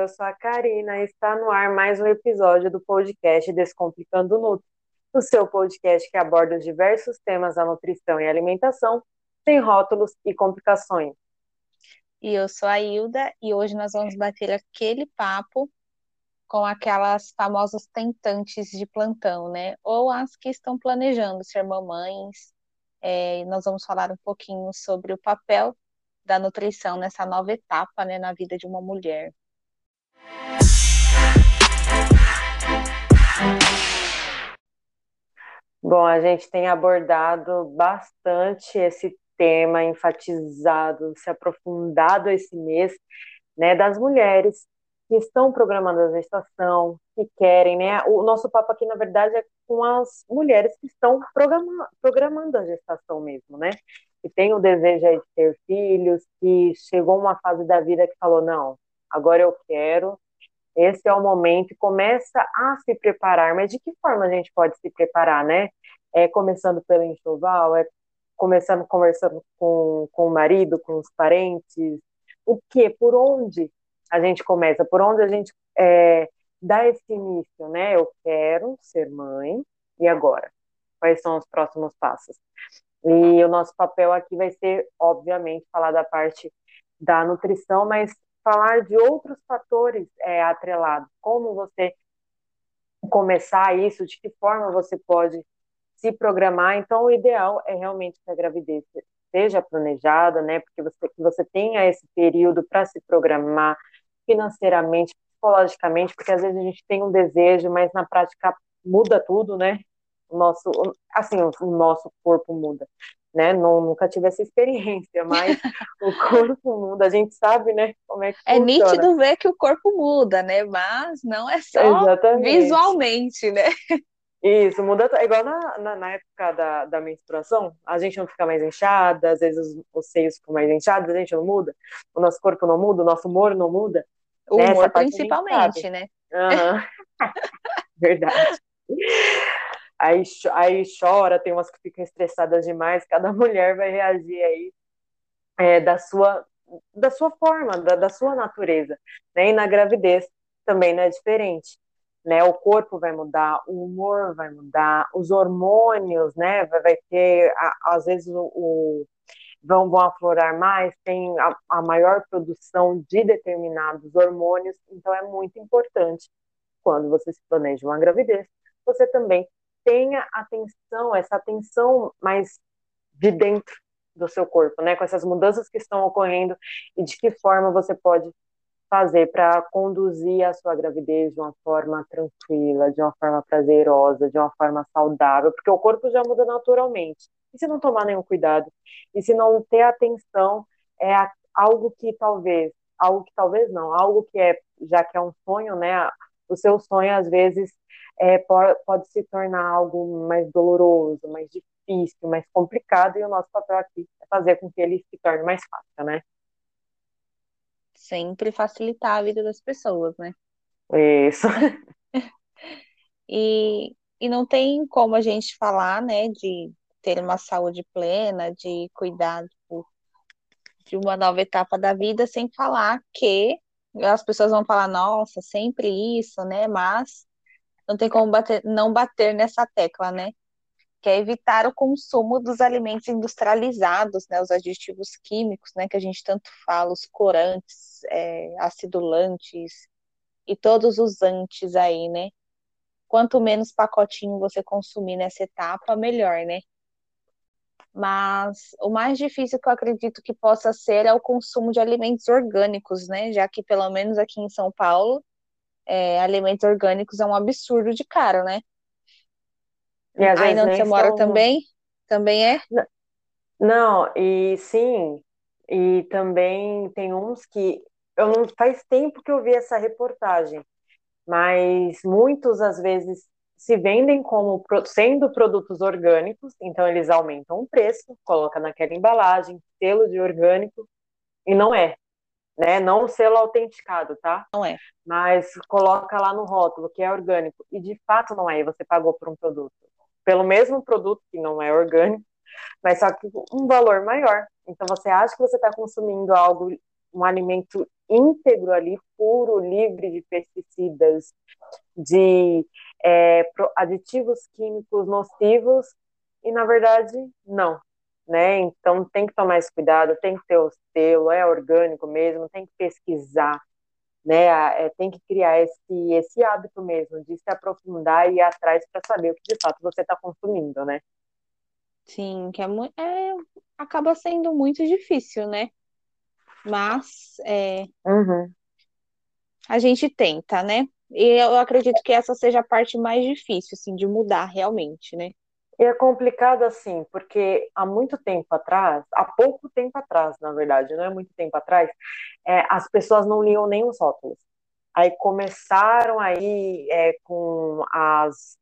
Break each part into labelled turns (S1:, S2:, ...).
S1: eu sou a Karina e está no ar mais um episódio do podcast Descomplicando Nutri, o seu podcast que aborda os diversos temas da nutrição e alimentação, sem rótulos e complicações.
S2: E eu sou a Hilda e hoje nós vamos bater aquele papo com aquelas famosas tentantes de plantão, né? Ou as que estão planejando ser mamães. É, nós vamos falar um pouquinho sobre o papel da nutrição nessa nova etapa né, na vida de uma mulher.
S1: Bom, a gente tem abordado bastante esse tema, enfatizado, se aprofundado esse mês, né, das mulheres que estão programando a gestação, que querem, né? O nosso papo aqui, na verdade, é com as mulheres que estão programando, a gestação mesmo, né? que tem o desejo de ter filhos, que chegou uma fase da vida que falou, não, agora eu quero, esse é o momento, e começa a se preparar, mas de que forma a gente pode se preparar, né? É começando pelo enxoval, é começando conversando com, com o marido, com os parentes, o que, por onde a gente começa, por onde a gente é, dá esse início, né? Eu quero ser mãe, e agora? Quais são os próximos passos? E o nosso papel aqui vai ser, obviamente, falar da parte da nutrição, mas falar de outros fatores é, atrelados, como você começar isso, de que forma você pode se programar. Então, o ideal é realmente que a gravidez seja planejada, né? Porque você, que você tenha esse período para se programar financeiramente, psicologicamente, porque às vezes a gente tem um desejo, mas na prática muda tudo, né? O nosso, assim, o nosso corpo muda, né? Não, nunca tive essa experiência, mas o corpo muda, a gente sabe, né? Como é que
S2: É
S1: funciona.
S2: nítido ver que o corpo muda, né? Mas não é só Exatamente. visualmente, né?
S1: Isso, muda, é igual na, na, na, época da, da menstruação, a gente não fica mais inchada, às vezes os, os seios ficam mais inchados, a gente não muda, o nosso corpo não muda, o nosso humor não muda.
S2: O né? humor principalmente, né?
S1: Uhum. Verdade aí, aí chora, tem umas que ficam estressadas demais, cada mulher vai reagir aí é, da sua da sua forma, da, da sua natureza, né? E na gravidez também não é diferente, né? O corpo vai mudar, o humor vai mudar, os hormônios, né? Vai, vai ter, às vezes, o, o vão, vão aflorar mais, tem a, a maior produção de determinados hormônios, então é muito importante quando você se planeja uma gravidez, você também tenha atenção, essa atenção mais de dentro do seu corpo, né? Com essas mudanças que estão ocorrendo e de que forma você pode fazer para conduzir a sua gravidez de uma forma tranquila, de uma forma prazerosa, de uma forma saudável, porque o corpo já muda naturalmente. E se não tomar nenhum cuidado, e se não ter atenção, é algo que talvez, algo que talvez não, algo que é, já que é um sonho, né? O seu sonho às vezes é, pode, pode se tornar algo mais doloroso, mais difícil, mais complicado, e o nosso papel aqui é fazer com que ele se torne mais fácil, né?
S2: Sempre facilitar a vida das pessoas, né?
S1: Isso.
S2: e, e não tem como a gente falar, né, de ter uma saúde plena, de cuidar tipo, de uma nova etapa da vida, sem falar que as pessoas vão falar, nossa, sempre isso, né? Mas não tem como bater, não bater nessa tecla, né? Que é evitar o consumo dos alimentos industrializados, né? Os aditivos químicos, né? Que a gente tanto fala, os corantes, é, acidulantes e todos os antes aí, né? Quanto menos pacotinho você consumir nessa etapa, melhor, né? Mas o mais difícil que eu acredito que possa ser é o consumo de alimentos orgânicos, né? Já que pelo menos aqui em São Paulo é, alimentos orgânicos é um absurdo de caro, né? E Aí onde você mora também? Também é?
S1: Não, e sim, e também tem uns que eu não faz tempo que eu vi essa reportagem, mas muitos às vezes se vendem como sendo produtos orgânicos, então eles aumentam o preço, coloca naquela embalagem, selo de orgânico, e não é né? Não o selo autenticado, tá?
S2: Não é.
S1: Mas coloca lá no rótulo que é orgânico e de fato não é. Você pagou por um produto, pelo mesmo produto que não é orgânico, mas só que um valor maior. Então você acha que você está consumindo algo um alimento íntegro ali, puro, livre de pesticidas, de é, aditivos químicos nocivos, e na verdade, não. Né? Então tem que tomar esse cuidado, tem que ter o selo, é orgânico mesmo, tem que pesquisar, né? É, tem que criar esse, esse hábito mesmo de se aprofundar e ir atrás para saber o que de fato você está consumindo, né?
S2: Sim, que é, é, acaba sendo muito difícil, né? Mas é,
S1: uhum.
S2: a gente tenta, né? E eu acredito que essa seja a parte mais difícil, assim, de mudar realmente, né?
S1: E é complicado assim, porque há muito tempo atrás, há pouco tempo atrás, na verdade, não é muito tempo atrás, é, as pessoas não liam nem os rótulos. Aí começaram aí é, com as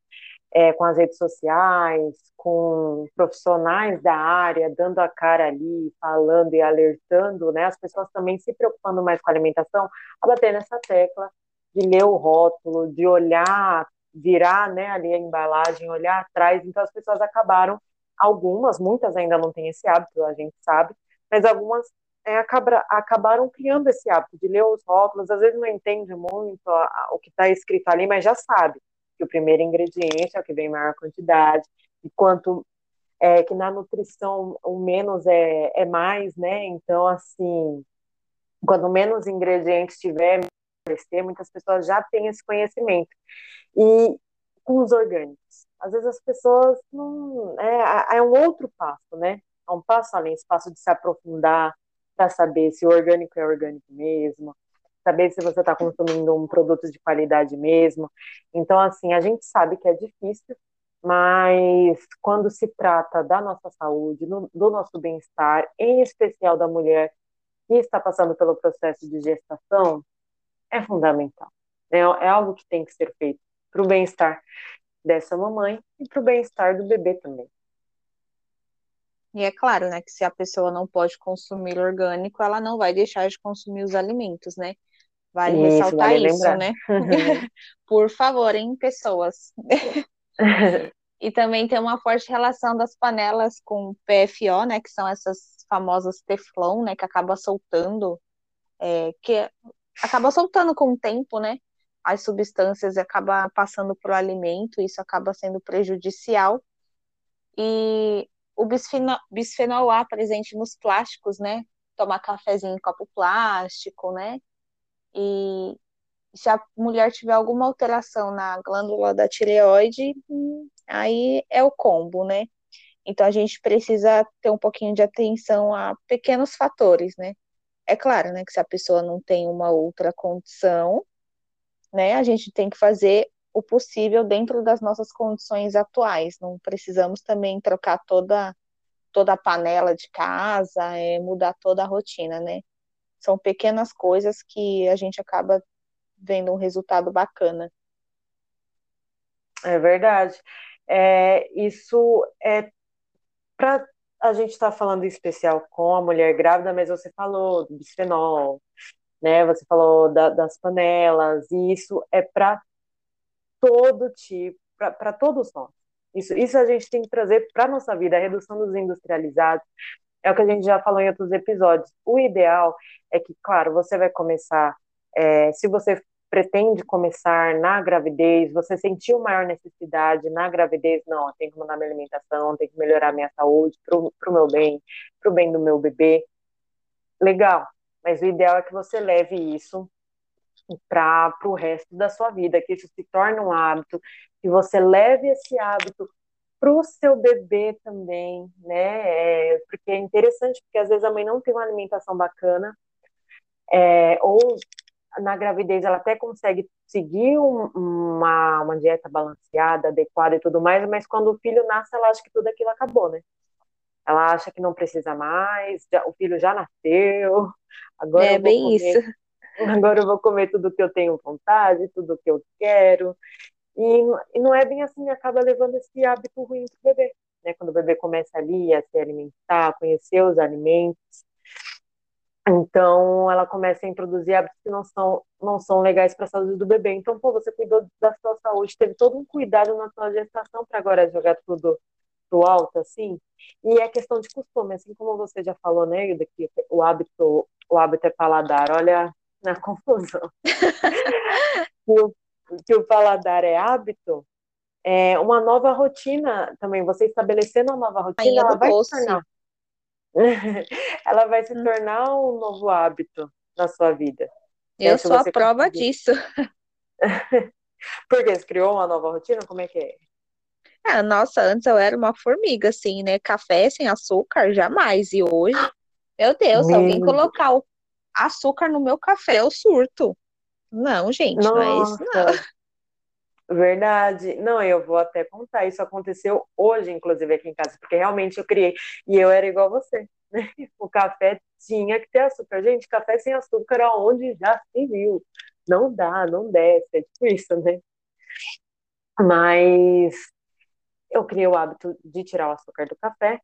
S1: é, com as redes sociais, com profissionais da área dando a cara ali, falando e alertando, né? As pessoas também se preocupando mais com a alimentação, a bater nessa tecla de ler o rótulo, de olhar, virar, né, ali a embalagem, olhar atrás. Então as pessoas acabaram, algumas, muitas ainda não têm esse hábito, a gente sabe, mas algumas é, acaba, acabaram criando esse hábito de ler os rótulos, às vezes não entende muito a, a, o que está escrito ali, mas já sabe que o primeiro ingrediente é o que vem em maior quantidade, e quanto é, que na nutrição o menos é, é mais, né? Então, assim, quanto menos ingredientes tiver, muitas pessoas já têm esse conhecimento. E com os orgânicos, às vezes as pessoas não. É, é um outro passo, né? É um passo além, esse passo de se aprofundar para saber se o orgânico é orgânico mesmo, saber se você está consumindo um produto de qualidade mesmo. Então, assim, a gente sabe que é difícil, mas quando se trata da nossa saúde, no, do nosso bem-estar, em especial da mulher que está passando pelo processo de gestação, é fundamental. É, é algo que tem que ser feito para o bem-estar dessa mamãe e para o bem-estar do bebê também.
S2: E é claro, né, que se a pessoa não pode consumir orgânico, ela não vai deixar de consumir os alimentos, né? Vale isso, ressaltar vale isso, né? Por favor, hein, pessoas. e também tem uma forte relação das panelas com PFO, né, que são essas famosas Teflon, né, que acaba soltando, é, que acaba soltando com o tempo, né, as substâncias acaba passando para o alimento, isso acaba sendo prejudicial. E o bisfenol, bisfenol A presente nos plásticos, né, tomar cafezinho em copo plástico, né, e se a mulher tiver alguma alteração na glândula da tireoide, aí é o combo, né? Então a gente precisa ter um pouquinho de atenção a pequenos fatores, né? É claro, né, que se a pessoa não tem uma outra condição, né, a gente tem que fazer o possível dentro das nossas condições atuais. Não precisamos também trocar toda toda a panela de casa, é, mudar toda a rotina, né? São pequenas coisas que a gente acaba vendo um resultado bacana.
S1: É verdade. É, isso é para a gente estar tá falando em especial com a mulher grávida, mas você falou do bisfenol, né? Você falou da, das panelas, e isso é para todo tipo, para todos nós. Isso, isso a gente tem que trazer para a nossa vida, a redução dos industrializados, é o que a gente já falou em outros episódios. O ideal é que, claro, você vai começar, é, se você pretende começar na gravidez, você sentiu maior necessidade na gravidez, não, tem que mudar minha alimentação, tem que melhorar minha saúde para o meu bem, para o bem do meu bebê. Legal, mas o ideal é que você leve isso para o resto da sua vida, que isso se torne um hábito, que você leve esse hábito para o seu bebê também, né? É, porque é interessante, porque às vezes a mãe não tem uma alimentação bacana, é, ou na gravidez ela até consegue seguir um, uma, uma dieta balanceada, adequada e tudo mais, mas quando o filho nasce, ela acha que tudo aquilo acabou, né? Ela acha que não precisa mais, já, o filho já nasceu, agora
S2: é bem
S1: comer,
S2: isso.
S1: Agora eu vou comer tudo que eu tenho vontade, tudo que eu quero. E, e não é bem assim, acaba levando esse hábito ruim para o bebê. Né? Quando o bebê começa ali a se alimentar, a conhecer os alimentos, então ela começa a introduzir hábitos que não são, não são legais para a saúde do bebê. Então, pô, você cuidou da sua saúde, teve todo um cuidado na sua gestação para agora jogar tudo pro alto, assim. E é questão de costume, assim como você já falou, né, que o hábito o hábito é paladar, olha na confusão. que, o, que o paladar é hábito, é uma nova rotina também, você estabelecendo uma nova rotina, ela vai se tornar. ela vai se hum. tornar um novo hábito na sua vida.
S2: Eu sou a prova conseguir. disso.
S1: Porque você criou uma nova rotina? Como é que é?
S2: Ah, nossa, antes eu era uma formiga, assim, né? Café sem açúcar, jamais. E hoje, meu Deus, se alguém colocar o açúcar no meu café, eu surto. Não, gente, nossa. não é isso, não.
S1: Verdade. Não, eu vou até contar. Isso aconteceu hoje, inclusive, aqui em casa, porque realmente eu criei. E eu era igual você. Né? O café tinha que ter açúcar. Gente, café sem açúcar, aonde já se viu? Não dá, não desce. É tipo isso, né? Mas eu criei o hábito de tirar o açúcar do café.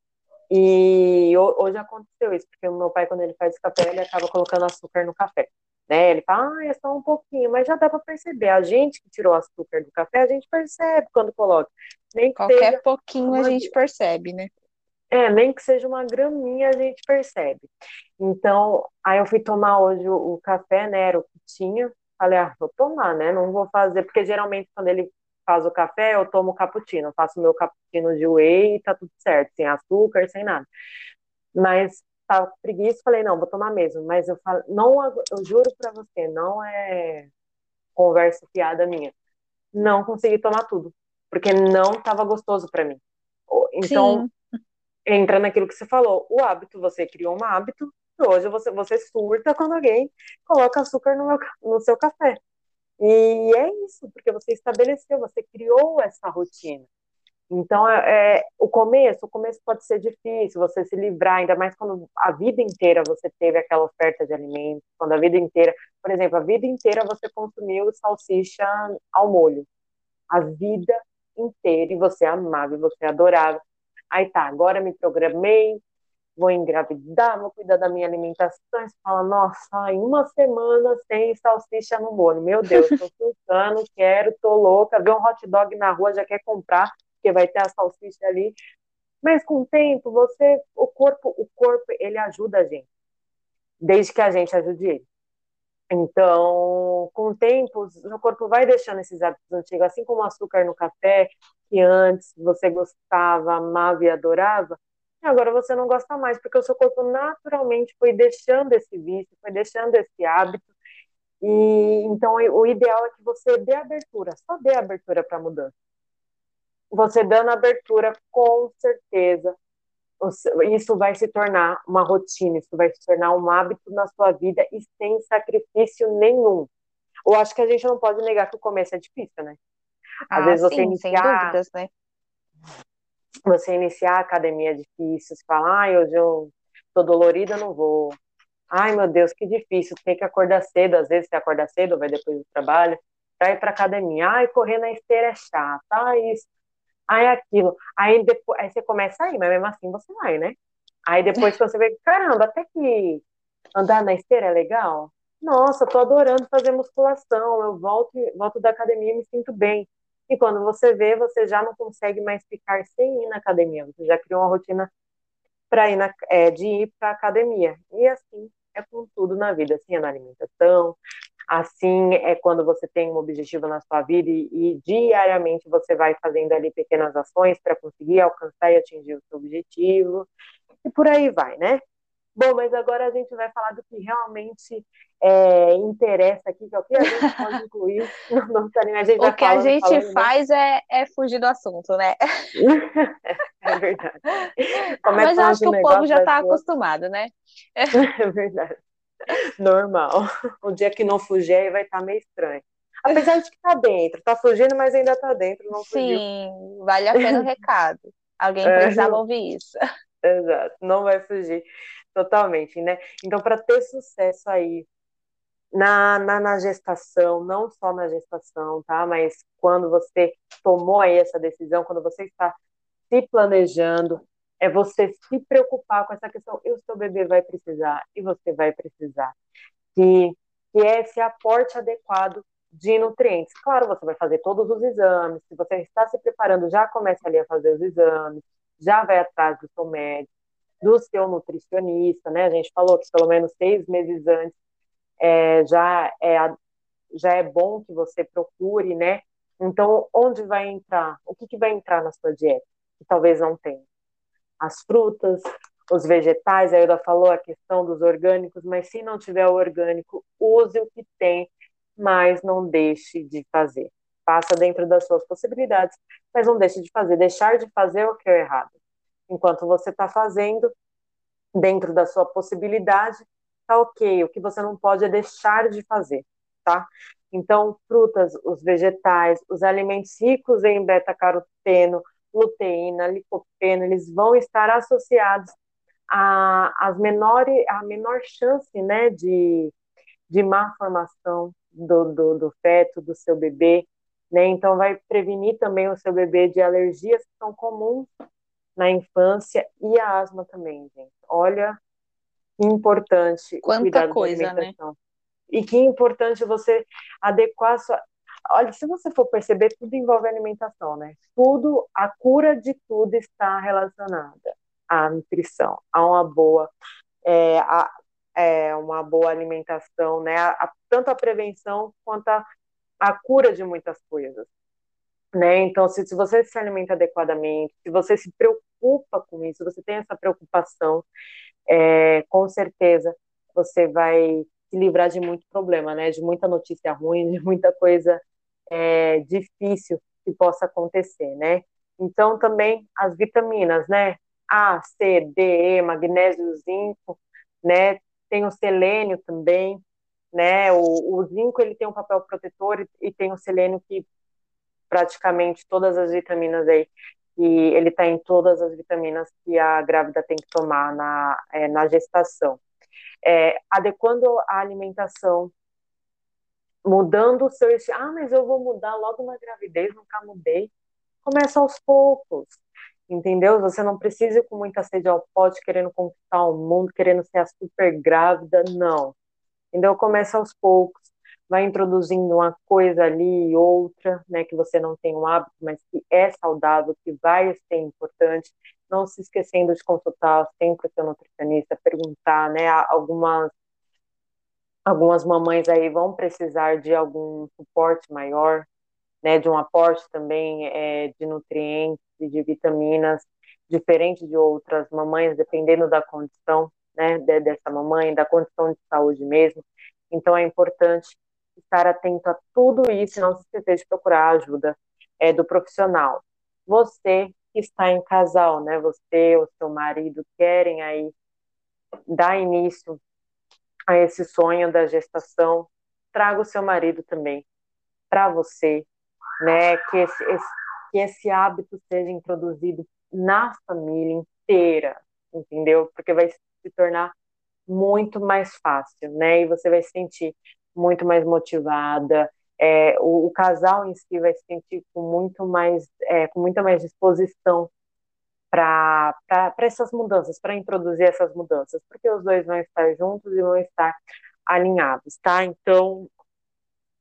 S1: E hoje aconteceu isso, porque o meu pai, quando ele faz café, ele acaba colocando açúcar no café. Né? Ele fala, ah, é só um pouquinho, mas já dá para perceber. A gente que tirou o açúcar do café, a gente percebe quando coloca.
S2: Nem Qualquer pouquinho uma... a gente percebe, né?
S1: É, nem que seja uma graminha, a gente percebe. Então, aí eu fui tomar hoje o, o café, né? Era o que tinha. Falei, ah, vou tomar, né? Não vou fazer, porque geralmente quando ele faz o café, eu tomo cappuccino. Eu faço meu cappuccino de whey e tá tudo certo, sem açúcar, sem nada. Mas tava com preguiça, falei, não, vou tomar mesmo. Mas eu falo, não, eu juro para você, não é conversa fiada minha. Não consegui tomar tudo, porque não tava gostoso para mim. Então, Sim. entra naquilo que você falou, o hábito, você criou um hábito, hoje você, você surta quando alguém coloca açúcar no, meu, no seu café. E é isso, porque você estabeleceu, você criou essa rotina. Então, é, é, o começo, o começo pode ser difícil, você se livrar, ainda mais quando a vida inteira você teve aquela oferta de alimentos, quando a vida inteira, por exemplo, a vida inteira você consumiu salsicha ao molho, a vida inteira, e você amava, e você adorava. Aí tá, agora me programei, vou engravidar, vou cuidar da minha alimentação. Você fala, nossa, em uma semana sem salsicha no molho. Meu Deus, tô surtando, quero, tô louca. Ver um hot dog na rua, já quer comprar, porque vai ter a salsicha ali. Mas com o tempo, você, o corpo, o corpo, ele ajuda a gente. Desde que a gente ajude ele. Então, com o tempo, o corpo vai deixando esses hábitos antigos, assim como o açúcar no café, que antes você gostava, amava e adorava, agora você não gosta mais, porque o seu corpo naturalmente foi deixando esse vício, foi deixando esse hábito. E então o ideal é que você dê abertura, só dê abertura para a mudança. Você dando abertura, com certeza, isso vai se tornar uma rotina, isso vai se tornar um hábito na sua vida e sem sacrifício nenhum. Eu acho que a gente não pode negar que o começo é difícil, né?
S2: Às ah, vezes você sim, iniciar, dúvidas, né?
S1: você iniciar a academia é difícil, você fala, ai, hoje eu tô dolorida, não vou. Ai, meu Deus, que difícil, tem que acordar cedo, às vezes você acorda cedo, vai depois do trabalho, pra ir pra academia. Ai, correr na esteira é chato, ai, isso, ai, aquilo. Aí, depois, aí você começa a ir, mas mesmo assim você vai, né? Aí depois você vê, caramba, até que andar na esteira é legal. Nossa, tô adorando fazer musculação, eu volto, volto da academia e me sinto bem. E quando você vê, você já não consegue mais ficar sem ir na academia. Você já criou uma rotina para ir na, é, de ir para academia. E assim é com tudo na vida. Assim é na alimentação, assim é quando você tem um objetivo na sua vida e, e diariamente você vai fazendo ali pequenas ações para conseguir alcançar e atingir o seu objetivo. E por aí vai, né? Bom, mas agora a gente vai falar do que realmente é, interessa aqui, que é o que a gente pode incluir no nosso A
S2: gente o que a gente falando, né? faz né? é, é fugir do assunto, né?
S1: é verdade.
S2: Mas eu acho que o povo já está acostumado, né?
S1: é verdade. Normal. O dia que não fugir aí vai estar tá meio estranho. Apesar de que tá dentro, tá fugindo, mas ainda tá dentro, não fugiu.
S2: Sim, vale a pena o recado. Alguém é. precisava ouvir isso.
S1: Exato, não vai fugir. Totalmente, né? Então, para ter sucesso aí na, na, na, gestação, não só na gestação, tá? Mas quando você tomou aí essa decisão, quando você está se planejando, é você se preocupar com essa questão, e o seu bebê vai precisar, e você vai precisar. Que, que é esse aporte adequado de nutrientes. Claro, você vai fazer todos os exames, se você está se preparando, já comece ali a fazer os exames, já vai atrás do seu médico, do seu nutricionista, né? A gente falou que pelo menos seis meses antes é, já, é, já é bom que você procure, né? Então, onde vai entrar? O que, que vai entrar na sua dieta? Que talvez não tenha. As frutas, os vegetais, a Ilda falou a questão dos orgânicos, mas se não tiver o orgânico, use o que tem, mas não deixe de fazer. Faça dentro das suas possibilidades, mas não deixe de fazer. Deixar de fazer é o que é errado. Enquanto você está fazendo, dentro da sua possibilidade, tá ok. O que você não pode é deixar de fazer, tá? Então, frutas, os vegetais, os alimentos ricos em beta-caroteno, luteína, licopeno, eles vão estar associados a, as menores, a menor chance né, de, de má formação do, do, do feto, do seu bebê. Né? Então, vai prevenir também o seu bebê de alergias que são comuns na infância e a asma também, gente. Olha que importante
S2: Quanta cuidar coisa, da né? alimentação. Né?
S1: E que importante você adequar a sua. Olha, se você for perceber, tudo envolve alimentação, né? Tudo, a cura de tudo está relacionada à nutrição, a uma boa, é, a, é, uma boa alimentação, né? A, a, tanto a prevenção quanto a, a cura de muitas coisas. Né? Então, se, se você se alimenta adequadamente, se você se preocupa com isso, você tem essa preocupação, é, com certeza você vai se livrar de muito problema, né? De muita notícia ruim, de muita coisa é, difícil que possa acontecer, né? Então, também as vitaminas, né? A, C, D, E, magnésio, zinco, né? Tem o selênio também, né? O, o zinco ele tem um papel protetor e, e tem o selênio que praticamente todas as vitaminas aí e ele está em todas as vitaminas que a grávida tem que tomar na, é, na gestação. É, adequando a alimentação, mudando o seu estilo. Ah, mas eu vou mudar logo na gravidez, nunca mudei. Começa aos poucos, entendeu? Você não precisa ir com muita sede ao pote, querendo conquistar o mundo, querendo ser a super grávida, não. Entendeu? Começa aos poucos vai introduzindo uma coisa ali e outra, né, que você não tem um hábito, mas que é saudável, que vai ser importante, não se esquecendo de consultar sempre o seu nutricionista, perguntar, né, algumas algumas mamães aí vão precisar de algum suporte maior, né, de um aporte também é, de nutrientes e de vitaminas, diferente de outras mamães, dependendo da condição, né, dessa mamãe, da condição de saúde mesmo. Então é importante estar atento a tudo isso e não se esquecer de procurar a ajuda é, do profissional. Você que está em casal, né? Você ou seu marido querem aí dar início a esse sonho da gestação, traga o seu marido também para você, né? Que esse, esse, que esse hábito seja introduzido na família inteira, entendeu? Porque vai se tornar muito mais fácil, né? E você vai sentir muito mais motivada, é, o, o, casal em si vai se sentir com muito mais, é, com muita mais disposição para essas mudanças, para introduzir essas mudanças, porque os dois vão estar juntos e vão estar alinhados, tá? Então,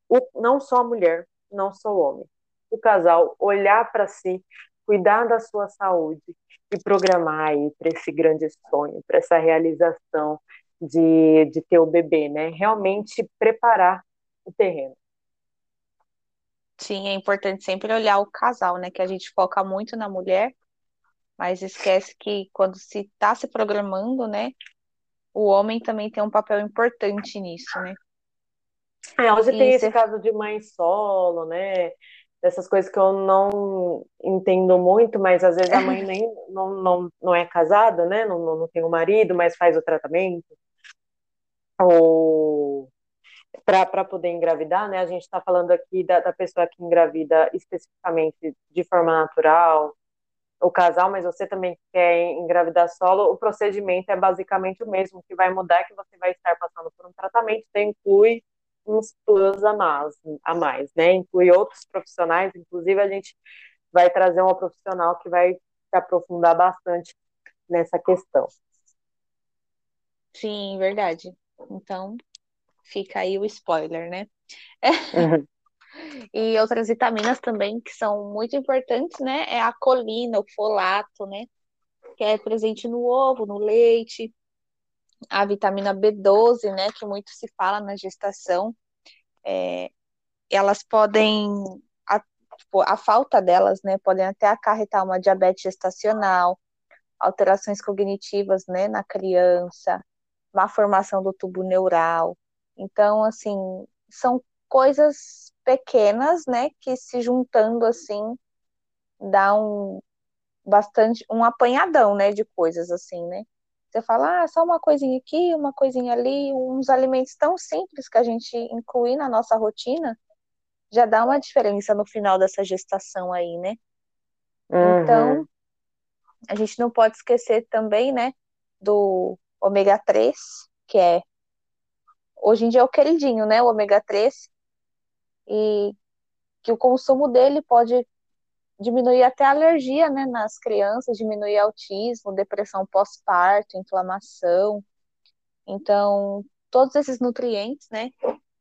S1: o, não só a mulher, não só o homem, o casal olhar para si, cuidar da sua saúde e programar aí para esse grande sonho, para essa realização de, de ter o bebê, né? Realmente preparar o terreno.
S2: Sim, é importante sempre olhar o casal, né? Que a gente foca muito na mulher, mas esquece que quando se está se programando, né? O homem também tem um papel importante nisso, né?
S1: É, hoje e tem esse caso de mãe solo, né? Dessas coisas que eu não entendo muito, mas às vezes a mãe nem não, não, não é casada, né? Não, não tem um marido, mas faz o tratamento ou para poder engravidar, né? A gente está falando aqui da, da, pessoa que engravida especificamente de forma natural, o casal, mas você também quer engravidar solo, o procedimento é basicamente o mesmo. O que vai mudar é que você vai estar passando por um tratamento que inclui uns plus a mais, a mais, né? Inclui outros profissionais, inclusive a gente vai trazer uma profissional que vai se aprofundar bastante nessa questão.
S2: Sim, verdade. Então, fica aí o spoiler, né?
S1: Uhum.
S2: E outras vitaminas também que são muito importantes, né? É a colina, o folato, né? que é presente no ovo, no leite, a vitamina B12, né, que muito se fala na gestação, é, elas podem, a, tipo, a falta delas, né, podem até acarretar uma diabetes gestacional, alterações cognitivas, né, na criança, má formação do tubo neural. Então, assim, são coisas pequenas, né, que se juntando assim dá um bastante um apanhadão, né, de coisas assim, né? Você fala, ah, só uma coisinha aqui, uma coisinha ali, uns alimentos tão simples que a gente inclui na nossa rotina, já dá uma diferença no final dessa gestação aí, né? Uhum. Então, a gente não pode esquecer também, né, do ômega 3, que é hoje em dia é o queridinho, né, o ômega 3, e que o consumo dele pode diminuir até alergia, né, nas crianças, diminuir autismo, depressão pós-parto, inflamação. Então, todos esses nutrientes, né,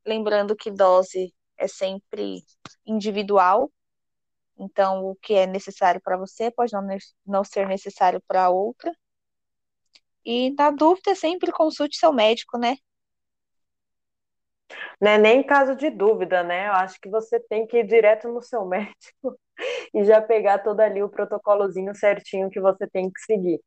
S2: lembrando que dose é sempre individual. Então, o que é necessário para você pode não, não ser necessário para outra. E na dúvida, sempre consulte seu médico, né?
S1: Não é nem caso de dúvida, né? Eu acho que você tem que ir direto no seu médico e já pegar todo ali o protocolozinho certinho que você tem que seguir,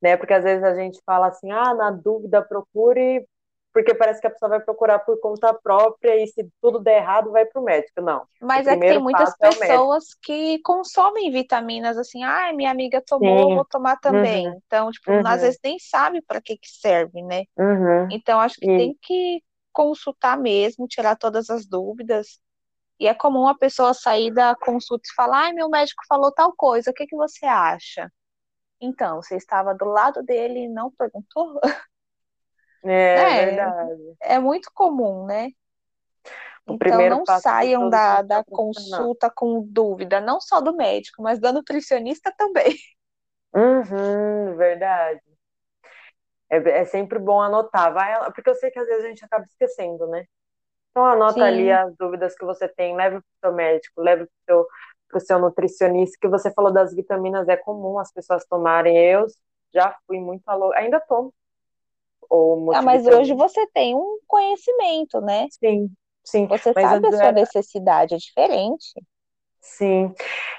S1: né? Porque às vezes a gente fala assim, ah, na dúvida procure, porque parece que a pessoa vai procurar por conta própria e se tudo der errado vai para o médico, não.
S2: Mas é que tem muitas é pessoas é que consomem vitaminas assim, ah, minha amiga tomou, Sim. vou tomar também. Uhum. Então, tipo, uhum. às vezes nem sabe para que que serve, né? Uhum. Então, acho que tem que consultar mesmo, tirar todas as dúvidas. E é comum a pessoa sair da consulta e falar: ai, meu médico falou tal coisa, o que, que você acha? Então, você estava do lado dele e não perguntou?
S1: É, é verdade.
S2: É muito comum, né? O então não saiam da, da consulta com dúvida, não só do médico, mas da nutricionista também.
S1: Uhum, verdade é, é sempre bom anotar, vai, porque eu sei que às vezes a gente acaba esquecendo, né? Então anota Sim. ali as dúvidas que você tem, leve para o seu médico, leve para o seu, seu nutricionista, que você falou das vitaminas, é comum as pessoas tomarem, eu já fui muito alô, ainda tomo.
S2: Ou ah, mas hoje você tem um conhecimento, né?
S1: Sim, sim.
S2: Você mas sabe a sua era... necessidade, é diferente.
S1: Sim,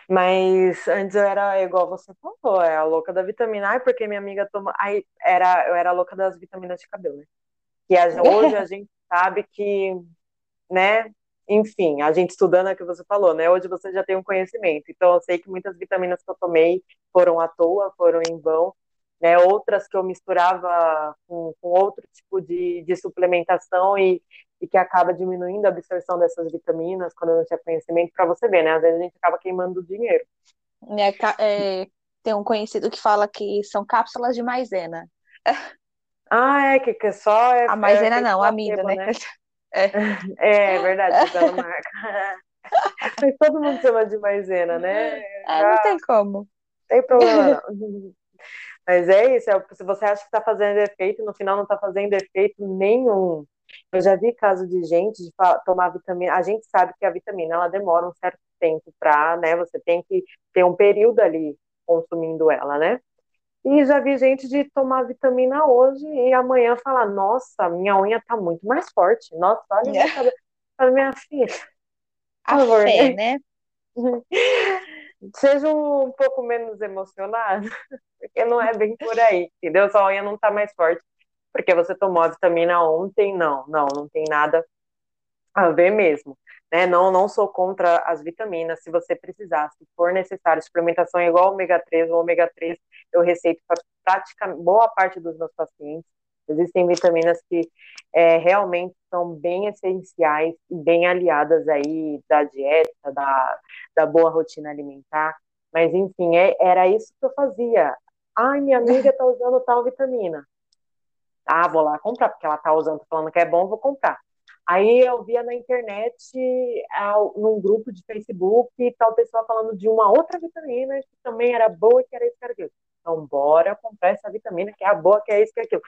S1: mas antes eu era igual você falou, é a louca da vitamina. Ai, porque minha amiga toma. Ai, era, eu era louca das vitaminas de cabelo, né? Que a, hoje a gente sabe que, né? Enfim, a gente estudando é o que você falou, né? Hoje você já tem um conhecimento. Então eu sei que muitas vitaminas que eu tomei foram à toa, foram em vão. Né, outras que eu misturava com, com outro tipo de, de suplementação e, e que acaba diminuindo a absorção dessas vitaminas quando não tinha conhecimento, para você ver, né? Às vezes a gente acaba queimando dinheiro.
S2: É, é, tem um conhecido que fala que são cápsulas de maisena.
S1: Ah, é, que, que só é.
S2: A maisena é, não, a amida, né? né?
S1: É. é, é verdade, pela marca. Mas todo mundo chama de maisena, né?
S2: É, não tem como.
S1: Tem problema, não. Mas é isso, é, se você acha que está fazendo efeito, no final não está fazendo efeito nenhum. Eu já vi caso de gente de tomar vitamina. A gente sabe que a vitamina ela demora um certo tempo para, né? Você tem que ter um período ali consumindo ela, né? E já vi gente de tomar vitamina hoje e amanhã falar: Nossa, minha unha tá muito mais forte. Nossa, olha minha é. cabeça. minha filha.
S2: A favor, fé, né?
S1: Seja um pouco menos emocionado, porque não é bem por aí, entendeu? Sua unha não tá mais forte porque você tomou a vitamina ontem, não, não, não tem nada a ver mesmo. Né? Não, não sou contra as vitaminas, se você precisar, se for necessário, suplementação é igual ômega 3, o ômega 3 eu receito para praticamente boa parte dos meus pacientes. Existem vitaminas que é, realmente são bem essenciais e bem aliadas aí da dieta, da, da boa rotina alimentar. Mas, enfim, é, era isso que eu fazia. Ai, minha amiga está usando tal vitamina. Ah, vou lá comprar, porque ela tá usando, falando que é bom, vou comprar. Aí eu via na internet, num grupo de Facebook, tal pessoa falando de uma outra vitamina que também era boa, que era isso, que era aquilo. Então, bora comprar essa vitamina que é a boa, que é isso, que é aquilo.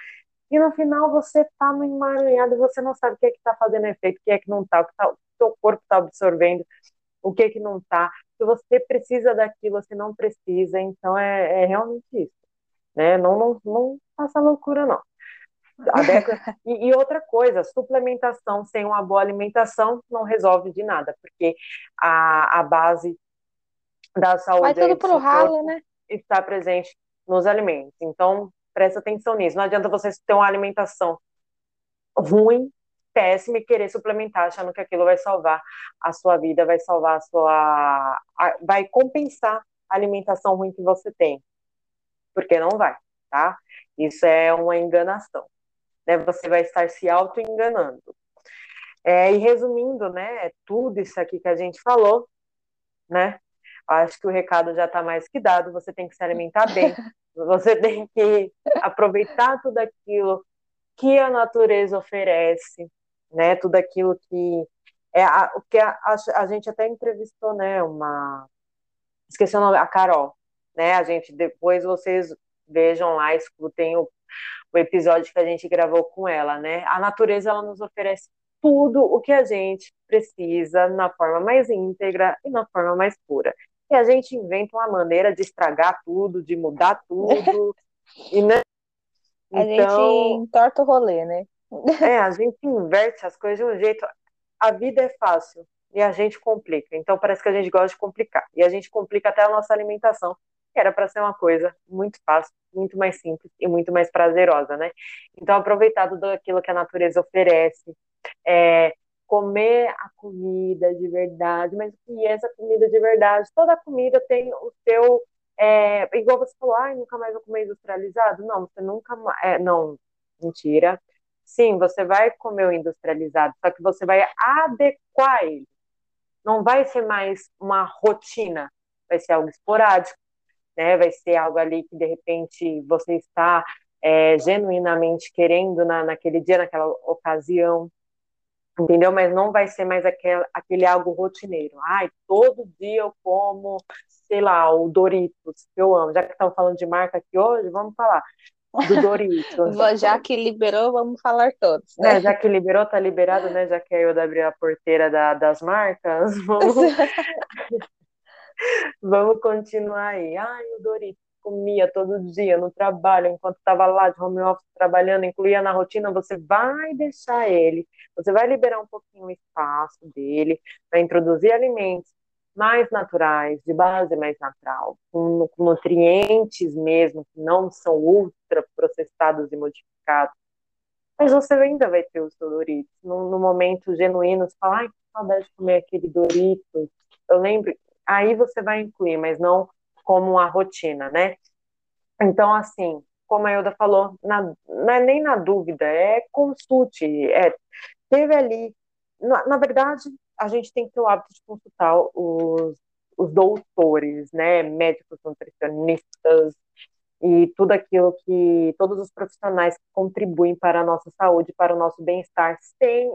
S1: E no final você tá no emaranhado e você não sabe o que é que tá fazendo efeito, o que é que não tá, o que tá, o seu corpo tá absorvendo, o que é que não tá. Se você precisa daquilo, você não precisa. Então, é, é realmente isso. né? Não, não, não faça loucura, não. E, e, outra coisa, suplementação sem uma boa alimentação não resolve de nada, porque a, a base da saúde
S2: Vai tudo pro ralo, né?
S1: está presente nos alimentos. Então, presta atenção nisso. Não adianta você ter uma alimentação ruim, péssima e querer suplementar achando que aquilo vai salvar a sua vida, vai salvar a sua. vai compensar a alimentação ruim que você tem. Porque não vai, tá? Isso é uma enganação. Né? Você vai estar se auto-enganando. É, e resumindo, né, tudo isso aqui que a gente falou, né? Acho que o recado já está mais que dado. Você tem que se alimentar bem. Você tem que aproveitar tudo aquilo que a natureza oferece, né? Tudo aquilo que é a, o que a, a, a, gente até entrevistou, né? Uma esqueci o nome, a Carol, né? A gente depois vocês vejam lá, escutem o, o episódio que a gente gravou com ela, né? A natureza ela nos oferece tudo o que a gente precisa na forma mais íntegra e na forma mais pura. E a gente inventa uma maneira de estragar tudo, de mudar tudo. e, né?
S2: A então, gente entorta o rolê, né?
S1: é, a gente inverte as coisas de um jeito. A vida é fácil e a gente complica. Então parece que a gente gosta de complicar. E a gente complica até a nossa alimentação, era para ser uma coisa muito fácil, muito mais simples e muito mais prazerosa, né? Então aproveitar tudo aquilo que a natureza oferece, é, comer a comida de verdade, mas o que é essa comida de verdade? Toda comida tem o seu é, igual você falou, ai, nunca mais vou comer industrializado. Não, você nunca mais. É, não, mentira. Sim, você vai comer o industrializado, só que você vai adequar ele. Não vai ser mais uma rotina, vai ser algo esporádico, né? Vai ser algo ali que de repente você está é, genuinamente querendo na, naquele dia, naquela ocasião entendeu? Mas não vai ser mais aquele, aquele algo rotineiro. Ai, todo dia eu como, sei lá, o Doritos, que eu amo. Já que estamos falando de marca aqui hoje, vamos falar do Doritos.
S2: já que liberou, vamos falar todos. Né?
S1: É, já que liberou, tá liberado, né? Já que a Ilda abriu a porteira da, das marcas, vamos... vamos continuar aí. Ai, o Doritos comia todo dia no trabalho, enquanto estava lá de home office trabalhando, incluía na rotina, você vai deixar ele, você vai liberar um pouquinho o espaço dele para introduzir alimentos mais naturais, de base mais natural, com, nutrientes mesmo, que não são ultra processados e modificados. Mas você ainda vai ter os Doritos. No, no momento genuíno, você fala, ai, que saudade de comer aquele Doritos. Eu lembro, aí você vai incluir, mas não como uma rotina, né? Então, assim, como a Ilda falou, na, é nem na dúvida, é consulte, é, teve ali, na, na, verdade, a gente tem que ter o hábito de consultar os, os doutores, né, médicos, nutricionistas, e tudo aquilo que, todos os profissionais que contribuem para a nossa saúde, para o nosso bem-estar, sem,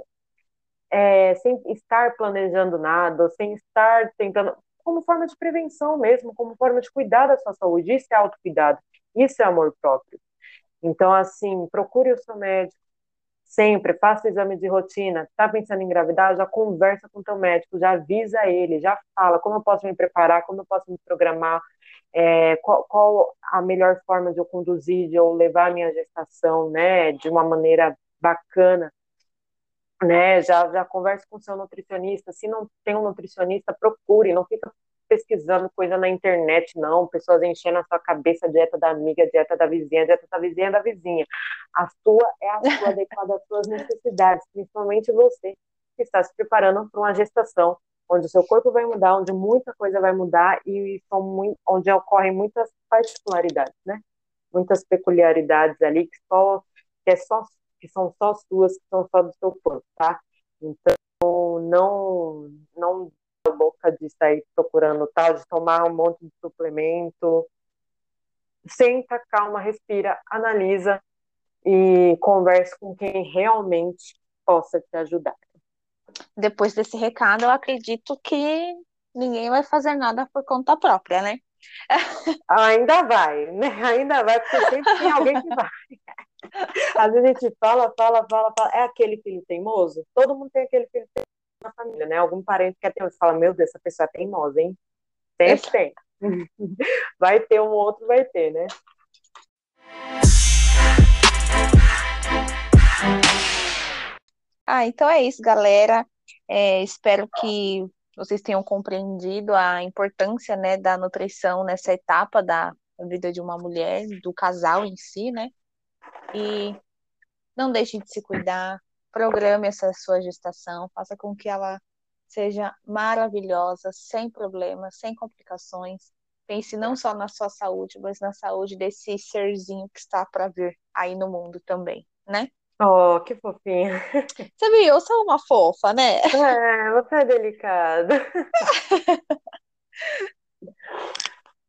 S1: é, sem estar planejando nada, sem estar tentando, como forma de prevenção mesmo, como forma de cuidar da sua saúde. Isso é autocuidado, isso é amor próprio. Então, assim, procure o seu médico sempre, faça exame de rotina. Está pensando em engravidar? Já conversa com o teu médico, já avisa ele, já fala como eu posso me preparar, como eu posso me programar, é, qual, qual, a melhor forma de eu conduzir, de eu levar a minha gestação, né, de uma maneira bacana né? Já, já converse com seu nutricionista. Se não tem um nutricionista, procure, não fica pesquisando coisa na internet, não. Pessoas enchendo a sua cabeça, dieta da amiga, dieta da vizinha, dieta da vizinha da vizinha. A sua é a sua adequada às suas necessidades, principalmente você que está se preparando para uma gestação, onde o seu corpo vai mudar, onde muita coisa vai mudar e são muito, onde ocorrem muitas particularidades, né? Muitas peculiaridades ali que só que é só que são só suas, que são só do seu corpo, tá? Então, não, não a boca de sair procurando tal, de tomar um monte de suplemento. Senta, calma, respira, analisa e converse com quem realmente possa te ajudar.
S2: Depois desse recado, eu acredito que ninguém vai fazer nada por conta própria, né?
S1: Ainda vai, né? Ainda vai, porque sempre tem alguém que vai. Às vezes a gente fala, fala, fala, fala. É aquele filho teimoso? Todo mundo tem aquele filho teimoso na família, né? Algum parente que é teimoso. Fala, meu Deus, essa pessoa é teimosa, hein? Sempre tem. Vai ter um outro, vai ter, né?
S2: Ah, então é isso, galera. É, espero que vocês tenham compreendido a importância, né, da nutrição nessa etapa da vida de uma mulher, do casal em si, né? E não deixe de se cuidar, programe essa sua gestação, faça com que ela seja maravilhosa, sem problemas, sem complicações. Pense não só na sua saúde, mas na saúde desse serzinho que está para vir aí no mundo também, né?
S1: Oh, que fofinha.
S2: Você viu? Eu sou uma fofa, né?
S1: É, você é delicada.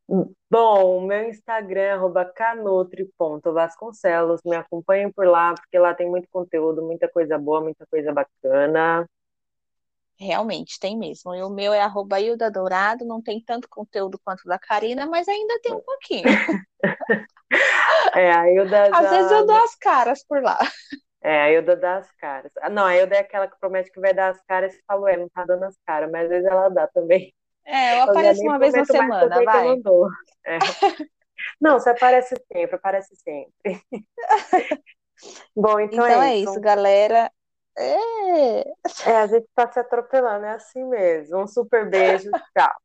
S1: Bom, meu Instagram é arroba canutri.vasconcelos. Me acompanhem por lá, porque lá tem muito conteúdo, muita coisa boa, muita coisa bacana.
S2: Realmente, tem mesmo. E o meu é arroba Hilda Dourado, não tem tanto conteúdo quanto o da Karina, mas ainda tem um pouquinho.
S1: É, a Hilda
S2: Às
S1: já...
S2: vezes eu dou as caras por lá.
S1: É, a Hilda dá as caras. Ah, Não, a Hilda é aquela que promete que vai dar as caras e falou, é, não tá dando as caras, mas às vezes ela dá também.
S2: É, eu apareço uma vez na semana, vai.
S1: É. Não, você aparece sempre, aparece sempre. Bom, então,
S2: então
S1: é,
S2: é
S1: isso.
S2: é, isso. galera. É...
S1: é, a gente tá se atropelando, é assim mesmo. Um super beijo, tchau.